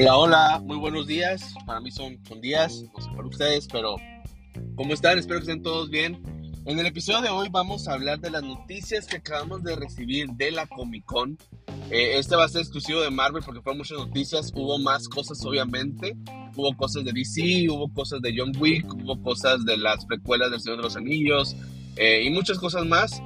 Hola, hola, muy buenos días. Para mí son, son días, no sé para ustedes, pero ¿cómo están? Espero que estén todos bien. En el episodio de hoy vamos a hablar de las noticias que acabamos de recibir de la Comic Con. Eh, este va a ser exclusivo de Marvel porque fueron muchas noticias. Hubo más cosas, obviamente. Hubo cosas de DC, hubo cosas de John Wick, hubo cosas de las precuelas del Señor de los Anillos eh, y muchas cosas más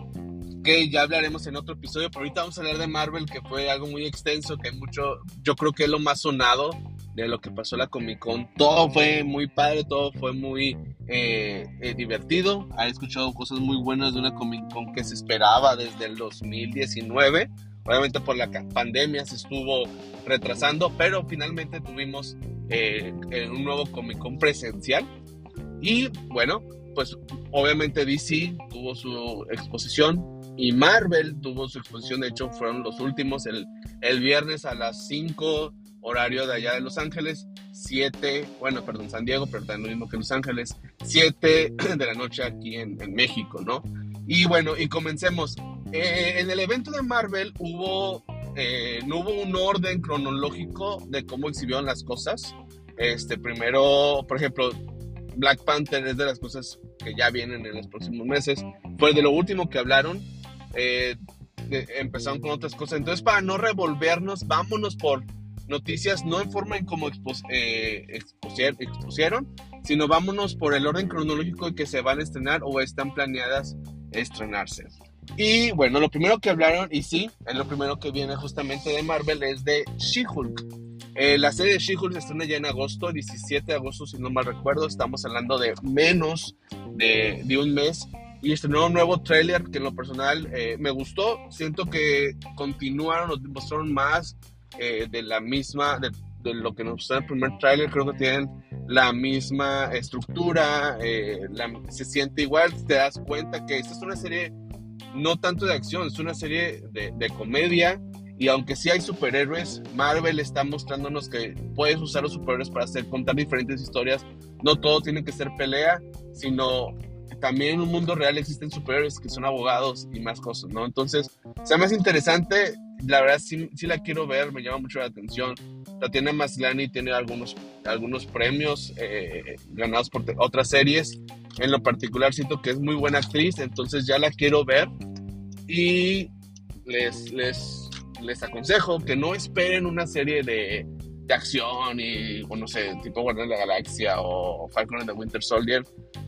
que ya hablaremos en otro episodio, pero ahorita vamos a hablar de Marvel, que fue algo muy extenso, que mucho, yo creo que es lo más sonado de lo que pasó la Comic Con. Todo fue muy padre, todo fue muy eh, eh, divertido. He escuchado cosas muy buenas de una Comic Con que se esperaba desde el 2019. Obviamente por la pandemia se estuvo retrasando, pero finalmente tuvimos eh, un nuevo Comic Con presencial. Y bueno, pues obviamente DC tuvo su exposición, y Marvel tuvo su exposición, de hecho fueron los últimos el, el viernes a las 5 horario de allá de Los Ángeles, 7, bueno, perdón, San Diego, pero también lo mismo que Los Ángeles, 7 de la noche aquí en, México, ¿no? Y bueno, y comencemos. Eh, en el evento de Marvel hubo, eh, no hubo un orden cronológico de cómo exhibieron las cosas. Este, primero, por ejemplo, Black Panther es de las cosas que ya vienen en los próximos meses. Fue de lo último que hablaron eh, empezaron con otras cosas. Entonces, para no revolvernos, vámonos por noticias, no en forma en como eh, expusieron, sino vámonos por el orden cronológico en que se van a estrenar o están planeadas estrenarse. Y bueno, lo primero que hablaron, y sí, es lo primero que viene justamente de Marvel, es de She-Hulk. Eh, la serie de She-Hulk se estrena ya en agosto, 17 de agosto, si no mal recuerdo. Estamos hablando de menos de, de un mes y estrenó un nuevo tráiler que en lo personal eh, me gustó. Siento que continuaron, nos mostraron más eh, de la misma, de, lo que nos mostró el primer tráiler. Creo que tienen la misma estructura, eh, se siente igual. Te das cuenta que esta es una serie no tanto de acción, es una serie de, de comedia. Y aunque sí hay superhéroes, Marvel está mostrándonos que puedes usar los superhéroes para hacer contar diferentes historias. No todo tiene que ser pelea, sino también en un mundo real existen superhéroes que son abogados y más cosas, ¿no? Entonces, sea más interesante, la verdad sí, sí la quiero ver, me llama mucho la atención. Tatiana Maslany tiene algunos, algunos premios eh, ganados por otras series. En lo particular siento que es muy buena actriz, entonces ya la quiero ver. Y les, les, les aconsejo que no esperen una serie de, de acción y, o no sé, tipo Guardián de la Galaxia o Falcon and the Winter Soldier.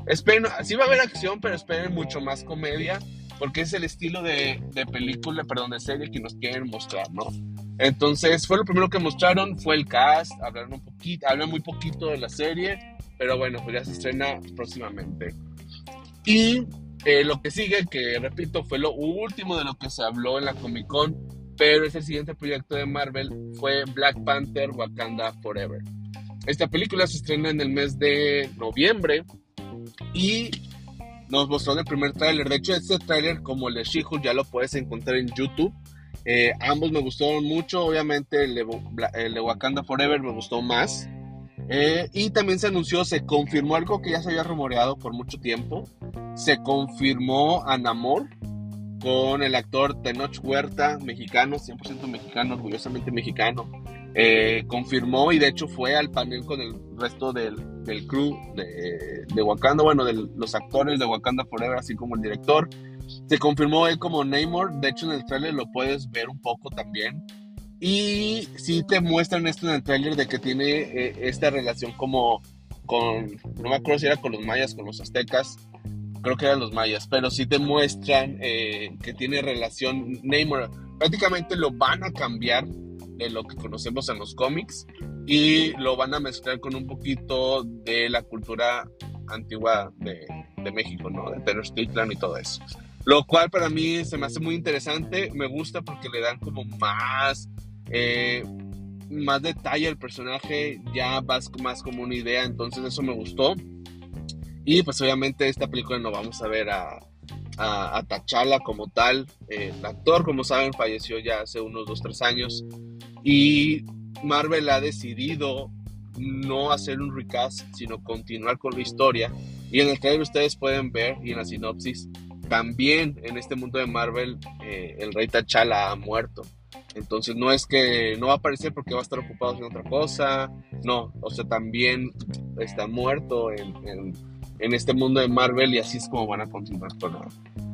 Esperen, sí va a haber acción, pero esperen mucho más comedia, porque es el estilo de, de película, perdón, de serie que nos quieren mostrar, ¿no? Entonces, fue lo primero que mostraron, fue el cast, hablaron un poquito, hablan muy poquito de la serie, pero bueno, pues ya se estrena próximamente. Y eh, lo que sigue, que repito, fue lo último de lo que se habló en la Comic Con, pero ese siguiente proyecto de Marvel fue Black Panther Wakanda Forever. Esta película se estrena en el mes de noviembre y nos mostró el primer tráiler. De hecho, este tráiler, como el de she ya lo puedes encontrar en YouTube. Eh, ambos me gustaron mucho. Obviamente, el de, Wakanda Forever me gustó más. Eh, y también se anunció, se confirmó algo que ya se había rumoreado por mucho tiempo. Se confirmó a Namor, con el actor Tenoch Huerta, mexicano, 100% mexicano, orgullosamente mexicano. Eh, confirmó y de hecho fue al panel con el resto del, del crew de, de, Wakanda, bueno, de los actores de Wakanda Forever, así como el director. Se confirmó él como Namor, de hecho en el trailer lo puedes ver un poco también. Y sí te muestran esto en el trailer de que tiene eh, esta relación como con, no me acuerdo si era con los mayas, con los aztecas, creo que eran los mayas, pero sí te muestran eh, que tiene relación Namor. Prácticamente lo van a cambiar de lo que conocemos en los cómics y lo van a mezclar con un poquito de la cultura antigua de, de México, ¿no? De Tenochtitlan y todo eso. Lo cual para mí se me hace muy interesante, me gusta porque le dan como más, eh, más detalle al personaje, ya vas más como una idea, entonces eso me gustó. Y pues obviamente esta película no vamos a ver a, a, T'Challa como tal. el actor, como saben, falleció ya hace unos 2, 3 años. Y Marvel ha decidido no hacer un recast, sino continuar con la historia. Y en el trailer ustedes pueden ver, y en la sinopsis, también en este mundo de Marvel, eh, el rey T'Challa ha muerto. Entonces no es que no va a aparecer porque va a estar ocupado haciendo otra cosa, no, o sea, también está muerto en, en, este mundo de Marvel y así es como van a continuar con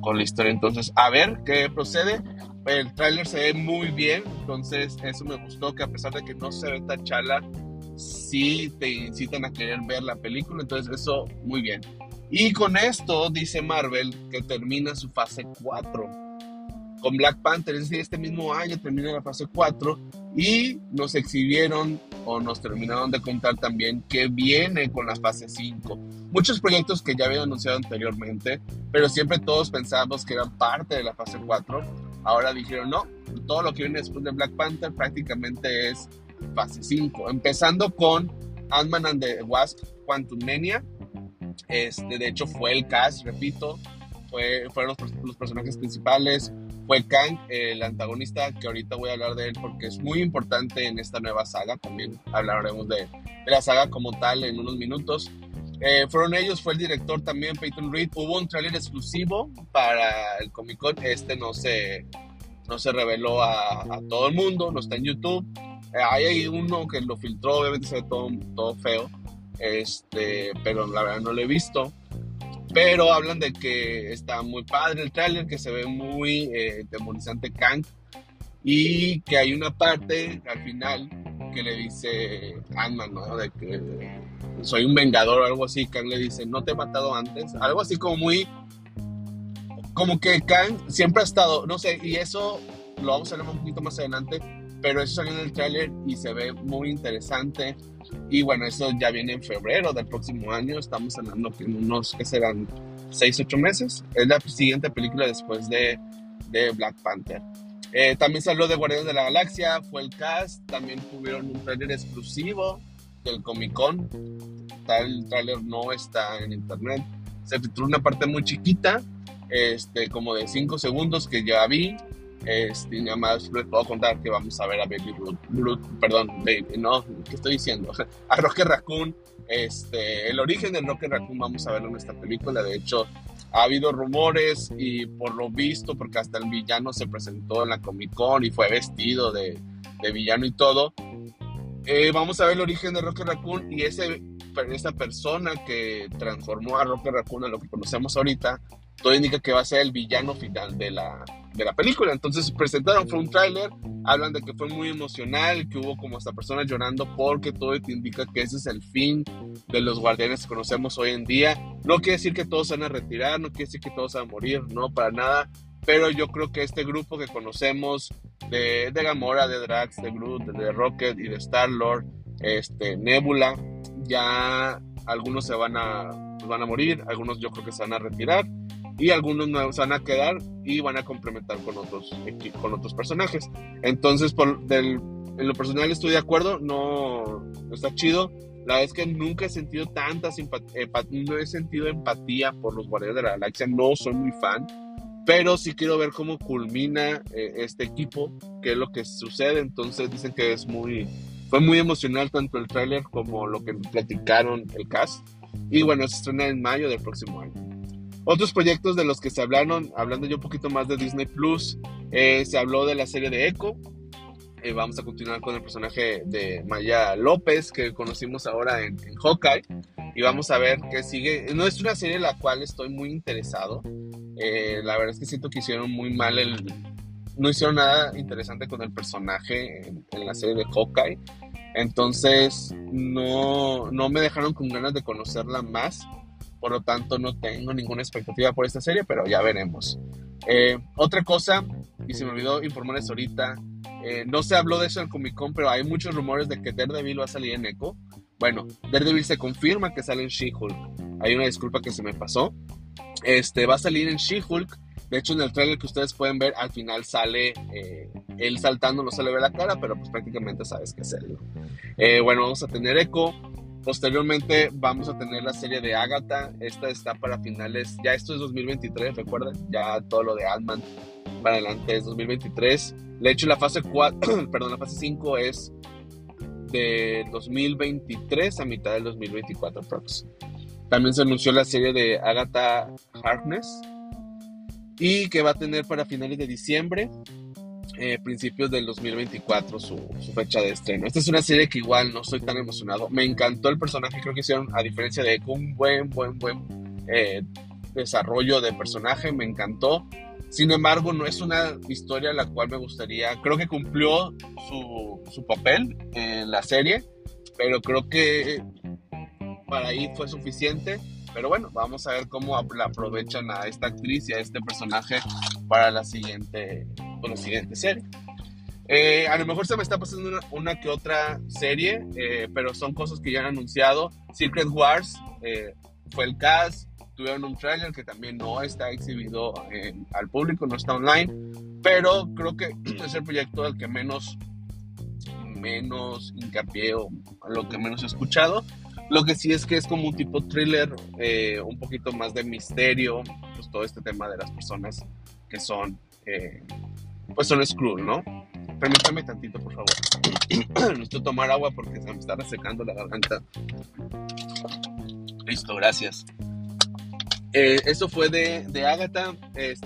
con la historia. Entonces, a ver qué procede. El tráiler se ve muy bien, entonces eso me gustó, que a pesar de que no se ve tan chala, sí te incitan a querer ver la película, entonces eso muy bien. Y con esto dice Marvel que termina su fase 4 con Black Panther, es decir, este mismo año termina la fase 4 y nos exhibieron o nos terminaron de contar también que viene con la fase 5. Muchos proyectos que ya habían anunciado anteriormente, pero siempre todos pensábamos que eran parte de la fase 4. Ahora dijeron, no, todo lo que viene después de Black Panther prácticamente es fase 5, empezando con Ant-Man and the Wasp Quantum Mania. Este, de hecho, fue el cast, repito, fue, fueron los personajes principales, fue Kang, el antagonista, que ahorita voy a hablar de él porque es muy importante en esta nueva saga. También hablaremos de, la saga como tal en unos minutos. Eh, fueron ellos, fue el director también, Peyton Reed. Hubo un tráiler exclusivo para el Comic Con. Este no se, no se reveló a, todo el mundo, no está en YouTube. Eh, hay uno que lo filtró, obviamente se ve todo, todo feo. Este, pero la verdad no lo he visto. Pero hablan de que está muy padre el tráiler, que se ve muy eh, demonizante Kang y que hay una parte al final que le dice Ant-Man, ¿no? De que soy un vengador o algo así. Kang le dice, no te he matado antes. Algo así como muy... Como que Kang siempre ha estado, no sé, y eso lo vamos a hablar un poquito más adelante, pero eso salió en el tráiler y se ve muy interesante. Y bueno, eso ya viene en febrero del próximo año. Estamos hablando que en unos, que serán? 6, 8 meses. Es la siguiente película después de, de Black Panther. Eh, también salió de Guardianes de la Galaxia, fue el cast. También tuvieron un trailer exclusivo del Comic Con. Tal trailer no está en internet. Se filtró una parte muy chiquita, este, como de 5 segundos que ya vi. Este, nada más les puedo contar que vamos a ver a Baby Root, perdón, Baby, no, ¿qué estoy diciendo? A Rocket Raccoon, este, el origen del Rocket Raccoon vamos a verlo en esta película, de hecho ha habido rumores y por lo visto, porque hasta el villano se presentó en la Comic Con y fue vestido de, de villano y todo, eh, vamos a ver el origen de Rocket Raccoon y ese, esa persona que transformó a Rocket Raccoon a lo que conocemos ahorita, todo indica que va a ser el villano final de la, de la película. Entonces presentaron, fue un tráiler, hablan de que fue muy emocional, que hubo como hasta personas llorando porque todo te indica que ese es el fin de los guardianes que conocemos hoy en día. No quiere decir que todos se van a retirar, no quiere decir que todos van a morir, no, para nada. Pero yo creo que este grupo que conocemos de, de Gamora, de Drax, de Groot, de Rocket y de Star-Lord, este, Nebula, ya algunos se van a, van a morir, algunos yo creo que se van a retirar y algunos nuevos van a quedar y van a complementar con otros, con otros personajes. Entonces, por, del, en lo personal estoy de acuerdo, no, está chido. La verdad es que nunca he sentido tanta simpatía, no he sentido empatía por los Guardianes de la Galaxia, no soy muy fan, pero sí quiero ver cómo culmina eh, este equipo, qué es lo que sucede. Entonces dicen que es muy, fue muy emocional tanto el tráiler como lo que platicaron el cast. Y bueno, se estrena en mayo del próximo año. Otros proyectos de los que se hablaron, hablando yo un poquito más de Disney Plus, eh, se habló de la serie de Echo. Eh, vamos a continuar con el personaje de Maya López, que conocimos ahora en, Hawkeye. Y vamos a ver qué sigue. No es una serie en la cual estoy muy interesado. Eh, la verdad es que siento que hicieron muy mal el. No hicieron nada interesante con el personaje en, en la serie de Hawkeye. Entonces, no, no me dejaron con ganas de conocerla más por lo tanto no tengo ninguna expectativa por esta serie, pero ya veremos. Eh, otra cosa, y se me olvidó informarles ahorita, eh, no se habló de eso en Comic Con, pero hay muchos rumores de que Daredevil va a salir en Echo. Bueno, Daredevil se confirma que sale en She-Hulk. Hay una disculpa que se me pasó. Este va a salir en She-Hulk. De hecho, en el trailer que ustedes pueden ver, al final sale eh, él saltando, no se le ve la cara, pero pues prácticamente sabes que es él. bueno, vamos a tener Echo. Posteriormente vamos a tener la serie de Agatha. Esta está para finales, ya esto es 2023, recuerden, ya todo lo de Ant-Man para adelante es 2023. De hecho, la fase 4, perdón, la fase 5 es de 2023 a mitad del 2024 prox. También se anunció la serie de Agatha Harkness y que va a tener para finales de diciembre. Eh, principios del 2024 su, fecha de estreno. Esta es una serie que igual no estoy tan emocionado. Me encantó el personaje, creo que hicieron, a diferencia de un buen, buen, buen eh, desarrollo de personaje, me encantó. Sin embargo, no es una historia la cual me gustaría, creo que cumplió su, su papel en la serie, pero creo que para ahí fue suficiente. Pero bueno, vamos a ver cómo la aprovechan a esta actriz y a este personaje para la siguiente, la siguiente serie. Eh, a lo mejor se me está pasando una, que otra serie, eh, pero son cosas que ya han anunciado. Secret Wars eh, fue el cast, tuvieron un trailer que también no está exhibido al público, no está online, pero creo que es el proyecto al que menos, menos hincapié o a lo que menos he escuchado. Lo que sí es que es como un tipo thriller, eh, un poquito más de misterio, pues todo este tema de las personas que son, eh, pues son Skrull, ¿no? Permítame tantito, por favor. Necesito tomar agua porque se me está resecando la garganta. Listo, gracias. Eh, eso fue de, de Agatha.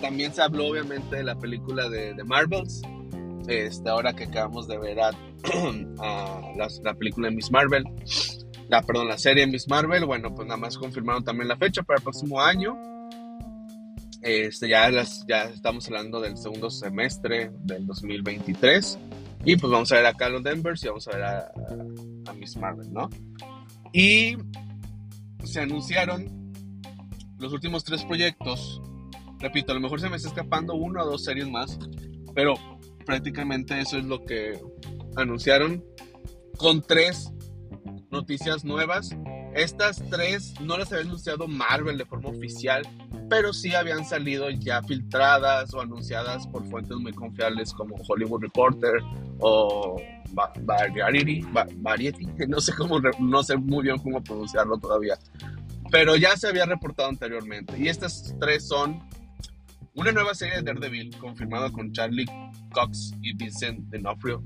también se habló, obviamente, de la película de, de Marvels. Este, ahora que acabamos de ver a, la, la película de Miss Marvel la, perdón, la serie Miss Marvel, bueno, pues nada más confirmaron también la fecha para el próximo año. Este, ya, las, estamos hablando del segundo semestre del 2023. Y pues vamos a ver a los Denvers y vamos a ver a, a, Miss Marvel, ¿no? Y se anunciaron los últimos tres proyectos. Repito, a lo mejor se me está escapando una o dos series más, pero prácticamente eso es lo que anunciaron con tres noticias nuevas. Estas tres no las había anunciado Marvel de forma oficial, pero sí habían salido ya filtradas o anunciadas por fuentes muy confiables como Hollywood Reporter o Variety, Variety, no sé cómo, no sé muy bien cómo pronunciarlo todavía, pero ya se había reportado anteriormente. Y estas tres son una nueva serie de Daredevil confirmada con Charlie Cox y Vincent D'Onofrio,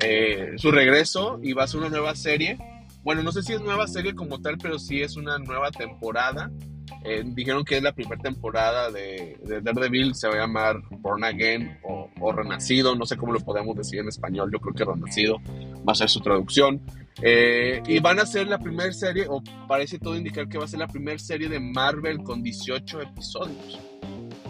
eh, su regreso y va a ser una nueva serie. Bueno, no sé si es nueva serie como tal, pero sí es una nueva temporada. Eh, dijeron que es la primera temporada de, Daredevil, se va a llamar Born Again o, Renacido, no sé cómo lo podemos decir en español, yo creo que Renacido va a ser su traducción. Eh, y van a ser la primera serie, o parece todo indicar que va a ser la primera serie de Marvel con 18 episodios.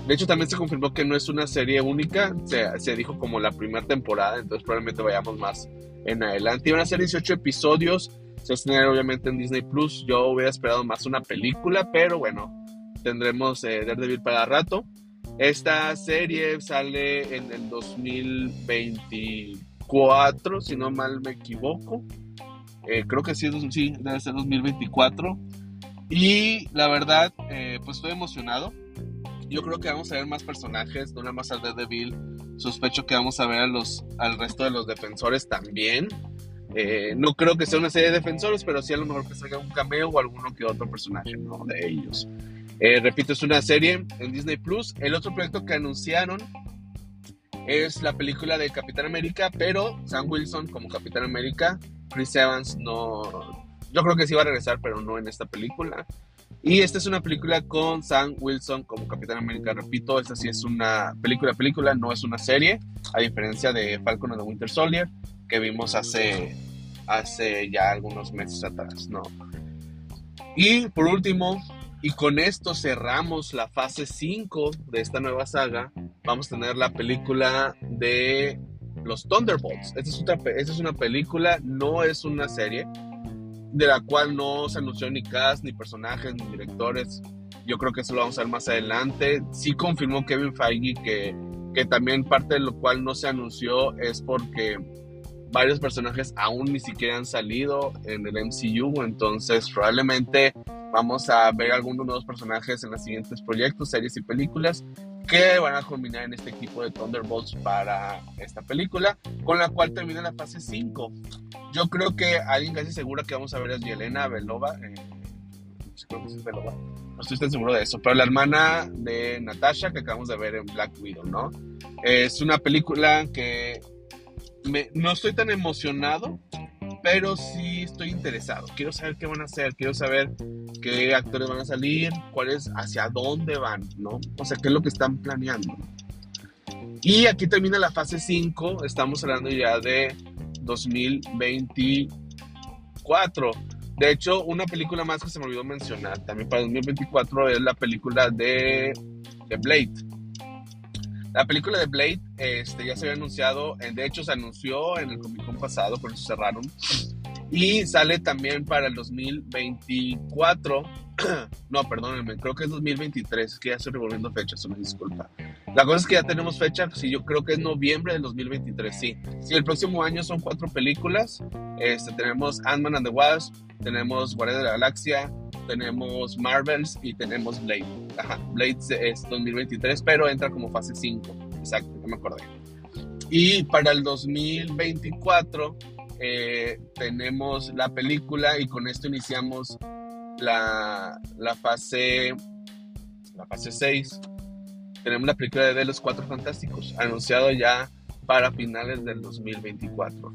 De hecho, también se confirmó que no es una serie única, se, dijo como la primera temporada, entonces probablemente vayamos más en adelante. Iban a ser 18 episodios, se va obviamente en Disney Plus. Yo hubiera esperado más una película, pero bueno, tendremos eh, Daredevil para rato. Esta serie sale en el 2024, si no mal me equivoco. Eh, creo que sí, sí, debe ser 2024. Y la verdad, eh, pues estoy emocionado yo creo que vamos a ver más personajes, no nada más al Daredevil. Sospecho que vamos a ver a los, al resto de los defensores también. Eh, no creo que sea una serie de defensores, pero sí a lo mejor que salga un cameo o alguno que otro personaje de ellos. Eh, repito, es una serie en Disney Plus. El otro proyecto que anunciaron es la película de Capitán América, pero Sam Wilson como Capitán América. Chris Evans no. Yo creo que sí va a regresar, pero no en esta película. Y esta es una película con Sam Wilson como Capitán América. Repito, esta sí es una película, película, no es una serie, a diferencia de Falcon and the Winter Soldier, que vimos hace, hace ya algunos meses atrás, ¿no? Y por último, y con esto cerramos la fase 5 de esta nueva saga, vamos a tener la película de los Thunderbolts. Esta es, esta es una película, no es una serie de la cual no se anunció ni cast, ni personajes, ni directores. Yo creo que eso lo vamos a ver más adelante. Sí confirmó Kevin Feige que, que también parte de lo cual no se anunció es porque varios personajes aún ni siquiera han salido en el MCU, entonces probablemente vamos a ver algunos nuevos personajes en los siguientes proyectos, series y películas que van a culminar en este equipo de Thunderbolts para esta película, con la cual termina la fase 5. Yo creo que alguien casi seguro que vamos a ver es Yelena. Eh, Belova. No estoy tan seguro de eso, pero la hermana de Natasha que acabamos de ver en Black Widow, ¿no? Es una película que no estoy tan emocionado, pero sí estoy interesado. Quiero saber qué van a hacer, quiero saber qué actores van a salir, cuál es, hacia dónde van, ¿no? O sea, qué es lo que están planeando. Y aquí termina la fase 5, estamos hablando ya de 2024. De hecho, una película más que se me olvidó mencionar también para 2024 es la película de, de Blade. La película de Blade este, ya se había anunciado, de hecho se anunció en el Comic Con pasado, por eso cerraron. Y sale también para el 2024. no, perdónenme, creo que es 2023, que ya estoy revolviendo fechas, una disculpa. La cosa es que ya tenemos fecha, sí, yo creo que es noviembre del 2023, sí. Sí, el próximo año son cuatro películas. Este, tenemos Ant-Man and the Wasp, tenemos Guardia de la Galaxia, tenemos Marvels y tenemos Blade. Ajá, Blade es 2023, pero entra como fase 5. Exacto, no me acordé. Y para el 2024 eh, tenemos la película y con esto iniciamos la, la fase la fase 6 tenemos la película de Los Cuatro Fantásticos anunciado ya para finales del 2024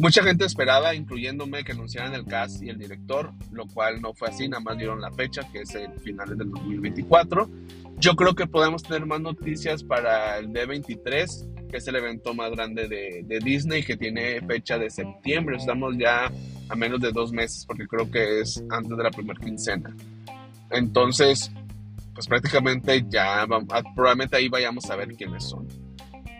mucha gente esperaba incluyéndome que anunciaran el cast y el director lo cual no fue así nada más dieron la fecha que es el finales del 2024 yo creo que podemos tener más noticias para el D23 que es el evento más grande de, de, Disney, que tiene fecha de septiembre. Estamos ya a menos de dos meses, porque creo que es antes de la primera quincena. Entonces, pues prácticamente ya, probablemente ahí vayamos a ver quiénes son.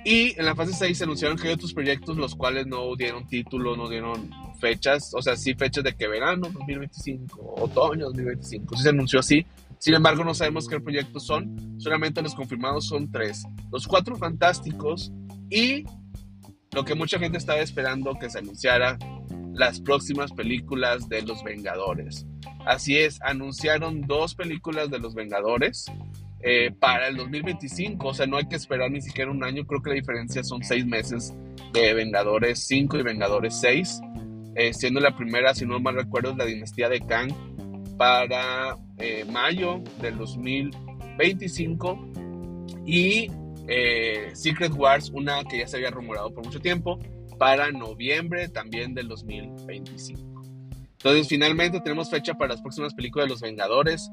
Y en la fase 6 se anunciaron que hay otros proyectos los cuales no dieron título, no dieron fechas, o sea, sí fechas de que verano 2025, otoño 2025, sí se anunció así, sin embargo, no sabemos qué proyectos son, solamente los confirmados son tres. Los cuatro fantásticos y lo que mucha gente estaba esperando que se anunciara, las próximas películas de los Vengadores. Así es, anunciaron dos películas de los Vengadores eh, para el 2025, o sea, no hay que esperar ni siquiera un año, creo que la diferencia son seis meses de Vengadores 5 y Vengadores 6, eh, siendo la primera, si no mal recuerdo, la dinastía de Kang para eh, mayo del 2025 y eh, Secret Wars, una que ya se había rumorado por mucho tiempo, para noviembre también del 2025. Entonces finalmente tenemos fecha para las próximas películas de Los Vengadores.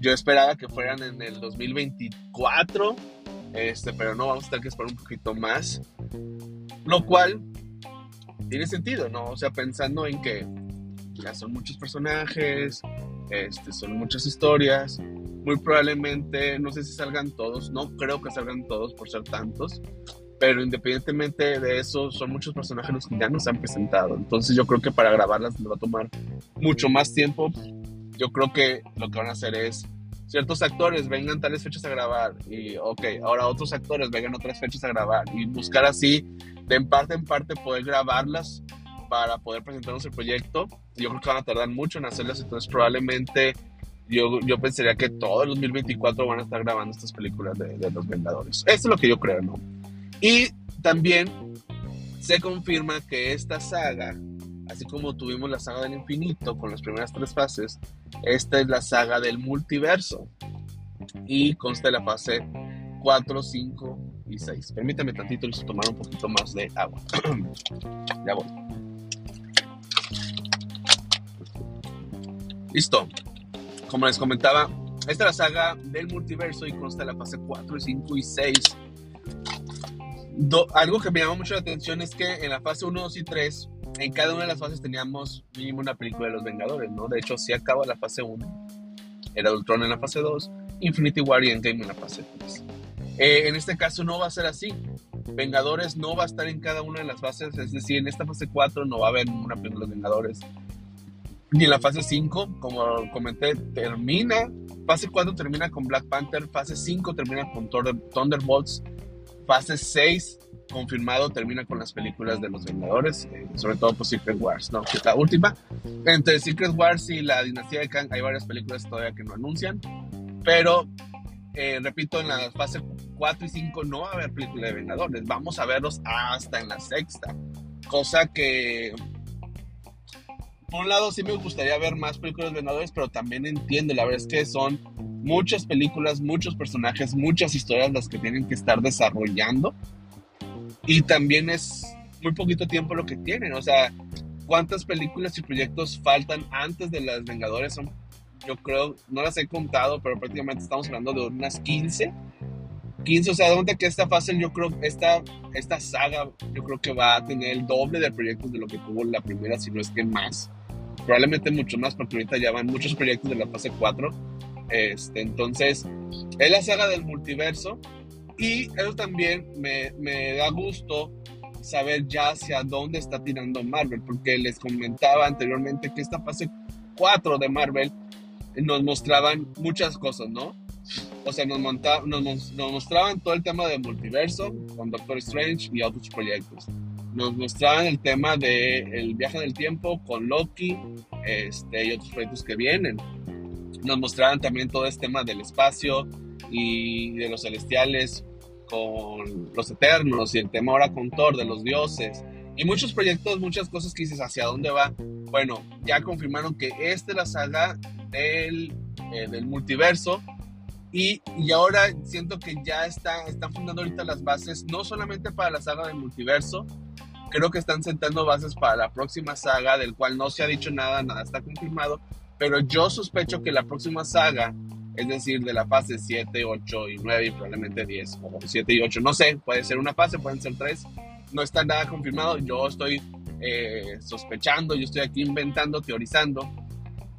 Yo esperaba que fueran en el 2024, este, pero no, vamos a tener que esperar un poquito más. Lo cual tiene sentido, ¿no? O sea, pensando en que ya son muchos personajes, este, son muchas historias. Muy probablemente, no sé si salgan todos, no creo que salgan todos por ser tantos, pero independientemente de eso, son muchos personajes los que ya nos han presentado. Entonces yo creo que para grabarlas les va a tomar mucho más tiempo. Yo creo que lo que van a hacer es ciertos actores vengan tales fechas a grabar y ok, ahora otros actores vengan otras fechas a grabar y buscar así de en parte en parte poder grabarlas para poder presentarnos el proyecto. Yo creo que van a tardar mucho en hacerlas, entonces probablemente yo, yo pensaría que todo el 2024 van a estar grabando estas películas de, de los Vengadores. Esto es lo que yo creo, ¿no? Y también se confirma que esta saga, así como tuvimos la saga del infinito con las primeras tres fases, esta es la saga del multiverso y consta de la fase 4, 5 y 6. Permítame tantito tomar un poquito más de agua. ya voy. Listo. Como les comentaba, esta es la saga del multiverso y consta de la fase 4, 5 y 6. algo que me llamó mucho la atención es que en la fase 1, 2 y 3, en cada una de las fases teníamos mínimo una película de los Vengadores, ¿no? De hecho, si acaba la fase 1, era Ultron en la fase 2, Infinity War y Endgame en la fase 3. Eh, en este caso no va a ser así. Vengadores no va a estar en cada una de las fases, es decir, en esta fase 4 no va a haber una película de Vengadores. Ni en la fase 5, como comenté, termina. Fase 4 termina con Black Panther. Fase 5 termina con Thunderbolts. Fase 6, confirmado, termina con las películas de los Vengadores. Eh, sobre todo por pues, Secret Wars, ¿no? Que es la última. Entre Secret Wars y la dinastía de Kang hay varias películas todavía que no anuncian. Pero, eh, repito, en la fase 4 y 5 no va a haber película de Vengadores. Vamos a verlos hasta en la sexta. Cosa que por un lado sí me gustaría ver más películas de Vengadores, pero también entiendo, la verdad es que son muchas películas, muchos personajes, muchas historias las que tienen que estar desarrollando. Y también es muy poquito tiempo lo que tienen, o sea, ¿cuántas películas y proyectos faltan antes de las Vengadores? Son, yo creo, no las he contado, pero prácticamente estamos hablando de unas 15 15, o sea, donde que esta fase, yo creo, esta, esta saga, yo creo que va a tener el doble de proyectos de lo que tuvo la primera, si no es que más. Probablemente mucho más, porque ahorita ya van muchos proyectos de la fase 4. Este, entonces, es la saga del multiverso. Y eso también me, me da gusto saber ya hacia dónde está tirando Marvel, porque les comentaba anteriormente que esta fase 4 de Marvel nos mostraban muchas cosas, ¿no? O sea, nos, nos, mostraban todo el tema de multiverso con Doctor Strange y otros proyectos. Nos mostraban el tema del el viaje del tiempo con Loki este, y otros proyectos que vienen. Nos mostraban también todo este tema del espacio y de los celestiales con los eternos y el tema ahora con Thor de los dioses y muchos proyectos, muchas cosas que dices hacia dónde va. Bueno, ya confirmaron que esta es la saga del, eh, del multiverso y, y, ahora siento que ya está, están fundando ahorita las bases, no solamente para la saga del multiverso, creo que están sentando bases para la próxima saga, del cual no se ha dicho nada, nada está confirmado, pero yo sospecho que la próxima saga, es decir, de la fase 7, 8 y 9 y probablemente 10, o 7 y 8, no sé, puede ser una fase, pueden ser tres, no está nada confirmado, yo estoy eh, sospechando, yo estoy aquí inventando, teorizando,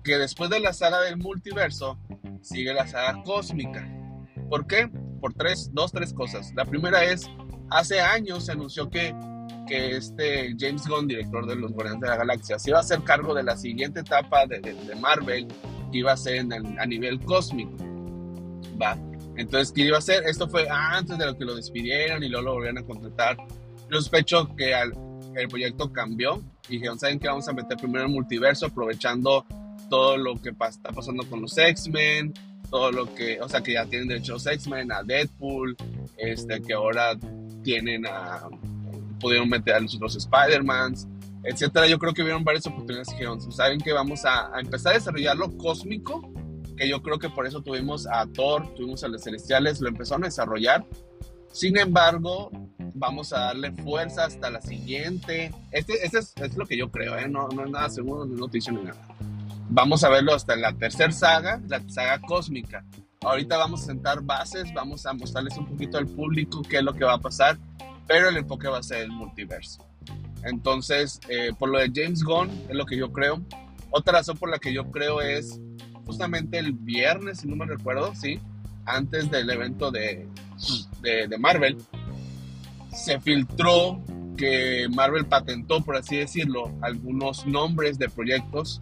que después de la saga del multiverso, sigue la saga cósmica. ¿Por qué? Por tres, dos, tres cosas. La primera es, hace años se anunció que, que este James Gunn, director de los Guardianes de la Galaxia, se iba a hacer cargo de la siguiente etapa de, de, Marvel, que iba a ser a nivel cósmico. Va. Entonces, ¿qué iba a hacer? Esto fue antes de lo que lo despidieron y luego lo volvieron a contratar. Yo sospecho que al, el proyecto cambió y dijeron, ¿saben qué? Vamos a meter primero el multiverso aprovechando todo lo que está pasando con los X-Men, todo lo que, o sea, que ya tienen derecho a los X-Men, a Deadpool, este, que ahora tienen a, pudieron meter a los otros Spider-Mans, etcétera. Yo creo que vieron varias oportunidades y dijeron, saben que vamos a, empezar a desarrollar lo cósmico, que yo creo que por eso tuvimos a Thor, tuvimos a los Celestiales, lo empezaron a desarrollar. Sin embargo, vamos a darle fuerza hasta la siguiente. Este, este es, es, lo que yo creo, ¿eh? no, no es nada seguro, no noticia ni nada. Vamos a verlo hasta la tercera saga, la saga cósmica. Ahorita vamos a sentar bases, vamos a mostrarles un poquito al público qué es lo que va a pasar, pero el enfoque va a ser el multiverso. Entonces, eh, por lo de James Gunn, es lo que yo creo. Otra razón por la que yo creo es justamente el viernes, si no me recuerdo, sí, antes del evento de, de, Marvel, se filtró que Marvel patentó, por así decirlo, algunos nombres de proyectos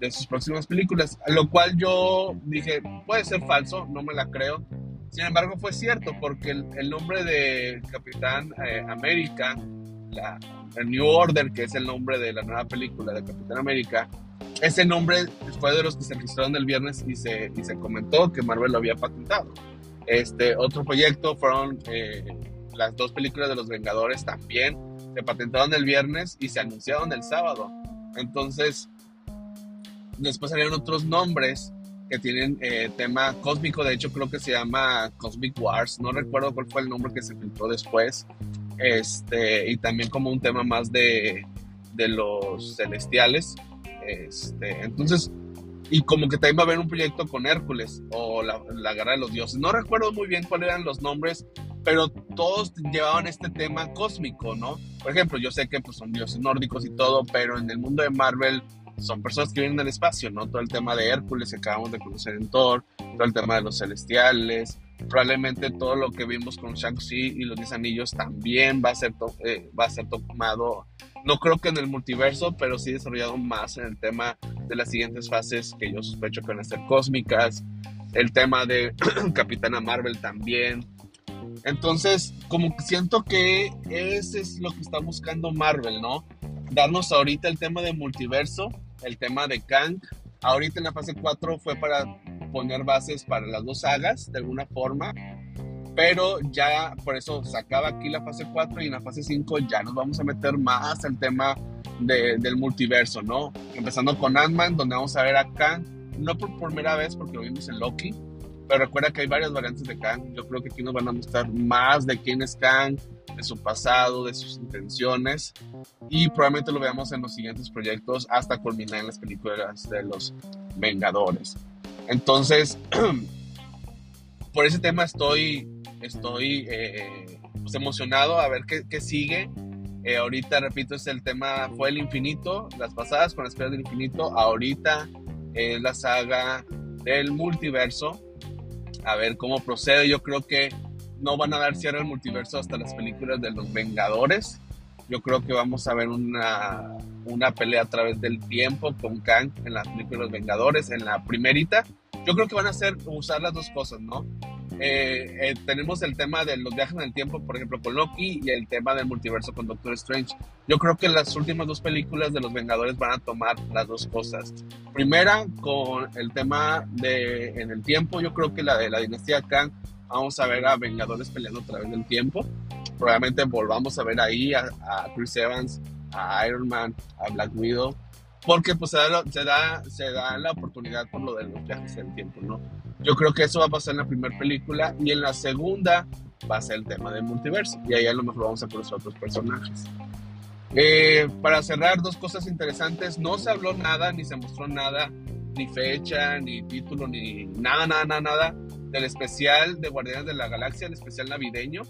de sus próximas películas, lo cual yo dije, puede ser falso, no me la creo. Sin embargo, fue cierto, porque el, nombre de Capitán eh, América, la, New Order, que es el nombre de la nueva película de Capitán América, ese nombre fue de los que se registraron el viernes y se, y se comentó que Marvel lo había patentado. Este otro proyecto fueron eh, las dos películas de los Vengadores también se patentaron el viernes y se anunciaron el sábado. Entonces, después salieron otros nombres que tienen eh, tema cósmico, de hecho creo que se llama Cosmic Wars, no recuerdo cuál fue el nombre que se filtró después, este, y también como un tema más de, de los celestiales, este, entonces, y como que también va a haber un proyecto con Hércules o la, Guerra de los Dioses, no recuerdo muy bien cuáles eran los nombres, pero todos llevaban este tema cósmico, ¿no? Por ejemplo, yo sé que pues, son dioses nórdicos y todo, pero en el mundo de Marvel son personas que vienen del espacio, ¿no? Todo el tema de Hércules que acabamos de conocer en Thor, todo el tema de los celestiales, probablemente todo lo que vimos con Shang-Chi y los 10 anillos también va a ser, eh, va a ser tomado, no creo que en el multiverso, pero sí desarrollado más en el tema de las siguientes fases que yo sospecho que van a ser cósmicas, el tema de Capitana Marvel también. Entonces, como siento que ese es lo que está buscando Marvel, ¿no? Darnos ahorita el tema de multiverso el tema de Kang. Ahorita en la fase 4 fue para poner bases para las dos sagas, de alguna forma. Pero ya por eso se acaba aquí la fase 4 y en la fase 5 ya nos vamos a meter más al tema del multiverso, ¿no? Empezando con Ant-Man, donde vamos a ver a Kang, no por primera vez porque lo vimos en Loki, pero recuerda que hay varias variantes de Kang. Yo creo que aquí nos van a mostrar más de quién es Kang, de su pasado, de sus intenciones y probablemente lo veamos en los siguientes proyectos hasta culminar en las películas de los Vengadores. Entonces, por ese tema estoy estoy eh, pues, emocionado a ver qué, sigue. Eh, ahorita, repito, es el tema, fue el infinito, las pasadas con las piedras del infinito. Ahorita es la saga del multiverso. A ver cómo procede. Yo creo que no van a dar cierre al multiverso hasta las películas de los Vengadores. Yo creo que vamos a ver una, una pelea a través del tiempo con Kang en la película de los Vengadores, en la primerita. Yo creo que van a hacer usar las dos cosas, ¿no? Eh, eh, tenemos el tema de los viajes en el tiempo, por ejemplo, con Loki, y el tema del multiverso con Doctor Strange. Yo creo que las últimas dos películas de los Vengadores van a tomar las dos cosas. Primera, con el tema de en el tiempo, yo creo que la de la dinastía Kang, vamos a ver a Vengadores peleando a través del tiempo. Probablemente volvamos a ver ahí a, Chris Evans, a Iron Man, a Black Widow, porque pues se da, se da, se da la oportunidad por lo de los viajes en el tiempo, ¿no? Yo creo que eso va a pasar en la primera película y en la segunda va a ser el tema del multiverso. Y ahí a lo mejor vamos a conocer otros personajes. Eh, para cerrar, dos cosas interesantes. No se habló nada, ni se mostró nada, ni fecha, ni título, ni nada, nada, nada, nada del especial de Guardianes de la Galaxia, el especial navideño,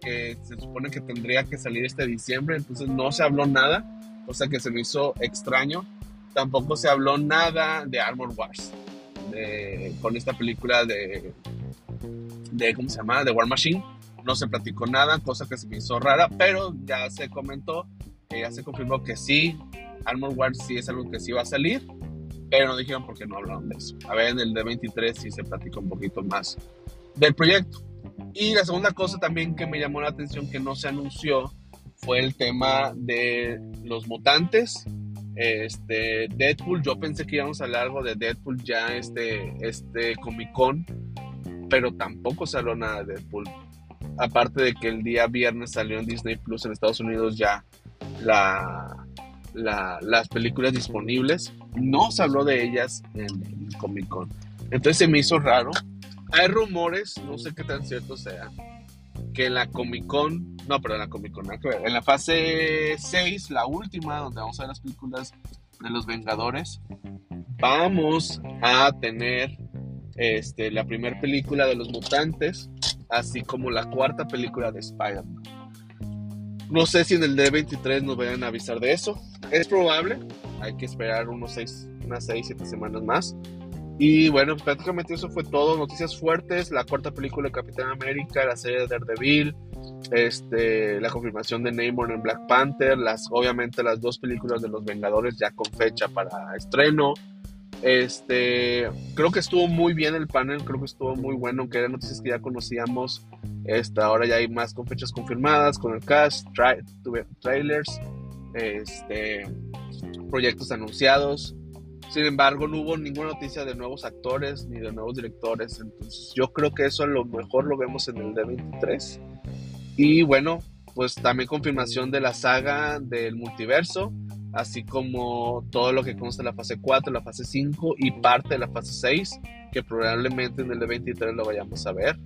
que se supone que tendría que salir este diciembre. Entonces no se habló nada, cosa que se me hizo extraño. Tampoco se habló nada de Armor Wars con esta película de, de, ¿cómo se llama? De War Machine. No se platicó nada, cosa que se me hizo rara, pero ya se comentó, ya se confirmó que sí, Armor Wars sí es algo que sí va a salir, pero no dijeron por qué no hablaron de eso. A ver, en el de 23 sí se platicó un poquito más del proyecto. Y la segunda cosa también que me llamó la atención que no se anunció fue el tema de los mutantes este, Deadpool, yo pensé que íbamos a hablar algo de Deadpool ya este, este Comic Con, pero tampoco salió nada de Deadpool. Aparte de que el día viernes salió en Disney Plus en Estados Unidos ya la, las películas disponibles, no se habló de ellas en Comic Con. Entonces se me hizo raro. Hay rumores, no sé qué tan cierto sea, que en la Comic Con, no, pero en la Comic Con, en la fase 6, la última, donde vamos a ver las películas de los Vengadores, vamos a tener este, la primera película de los mutantes, así como la cuarta película de Spider-Man. No sé si en el D23 nos vayan a avisar de eso. Es probable, hay que esperar unos seis, unas 6, 7 semanas más. Y bueno, prácticamente eso fue todo. Noticias fuertes, la cuarta película de Capitán América, la serie de Daredevil, este, la confirmación de Namor en Black Panther, las, obviamente las dos películas de los Vengadores ya con fecha para estreno. Este, creo que estuvo muy bien el panel, creo que estuvo muy bueno, aunque eran noticias que ya conocíamos. Este, ahora ya hay más con fechas confirmadas, con el cast, trailers, este, proyectos anunciados. Sin embargo, no hubo ninguna noticia de nuevos actores ni de nuevos directores. Entonces, yo creo que eso a lo mejor lo vemos en el D23. Y bueno, pues también confirmación de la saga del multiverso, así como todo lo que consta de la fase 4, la fase 5 y parte de la fase 6, que probablemente en el D23 lo vayamos a ver.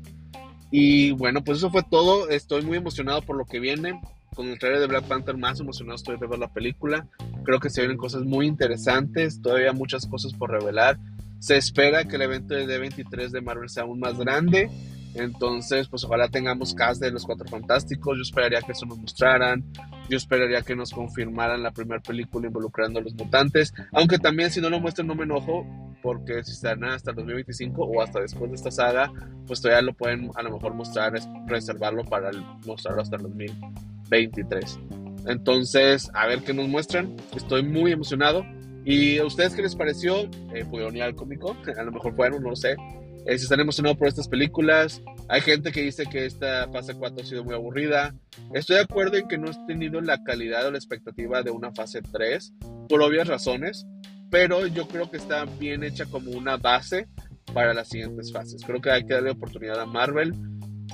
Y bueno, pues eso fue todo. Estoy muy emocionado por lo que viene con el trailer de Black Panther más emocionado estoy de ver la película. Creo que se vienen cosas muy interesantes, todavía muchas cosas por revelar. Se espera que el evento de D23 de Marvel sea aún más grande. Entonces, pues ojalá tengamos cast de los Cuatro Fantásticos. Yo esperaría que eso nos mostraran. Yo esperaría que nos confirmaran la primera película involucrando a los mutantes. Aunque también si no lo muestran no me enojo. Porque si están hasta el 2025 o hasta después de esta saga, pues todavía lo pueden a lo mejor mostrar, reservarlo para mostrarlo hasta el 2025 23. Entonces, a ver qué nos muestran. Estoy muy emocionado. ¿Y a ustedes qué les pareció? Eh, ¿Pudieron ir al cómico? A lo mejor fueron, no lo sé. Eh, si están emocionados por estas películas. Hay gente que dice que esta fase 4 ha sido muy aburrida. Estoy de acuerdo en que no ha tenido la calidad o la expectativa de una fase 3, por obvias razones. Pero yo creo que está bien hecha como una base para las siguientes fases. Creo que hay que darle oportunidad a Marvel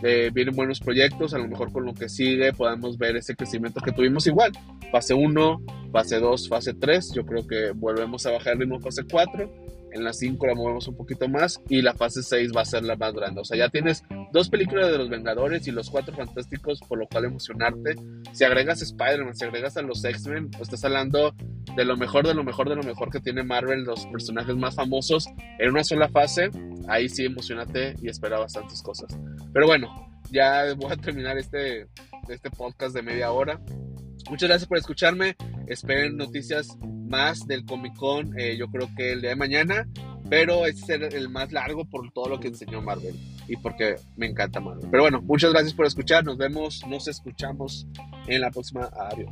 eh, vienen buenos proyectos, a lo mejor con lo que sigue podemos ver ese crecimiento que tuvimos igual. Fase 1, fase 2, fase 3, yo creo que volvemos a bajar el ritmo fase 4 en la 5 la movemos un poquito más y la fase 6 va a ser la más grande. O sea, ya tienes dos películas de los Vengadores y los cuatro fantásticos, por lo cual emocionarte. Si agregas Spider-Man, si agregas a los X-Men, pues estás hablando de lo mejor, de lo mejor, de lo mejor que tiene Marvel, los personajes más famosos en una sola fase. Ahí sí emocionate y espera bastantes cosas. Pero bueno, ya voy a terminar este, este podcast de media hora. Muchas gracias por escucharme. Esperen noticias más del Comic Con, eh, yo creo que el día de mañana. Pero este es el más largo por todo lo que enseñó Marvel y porque me encanta Marvel. Pero bueno, muchas gracias por escuchar. Nos vemos, nos escuchamos en la próxima. Adiós.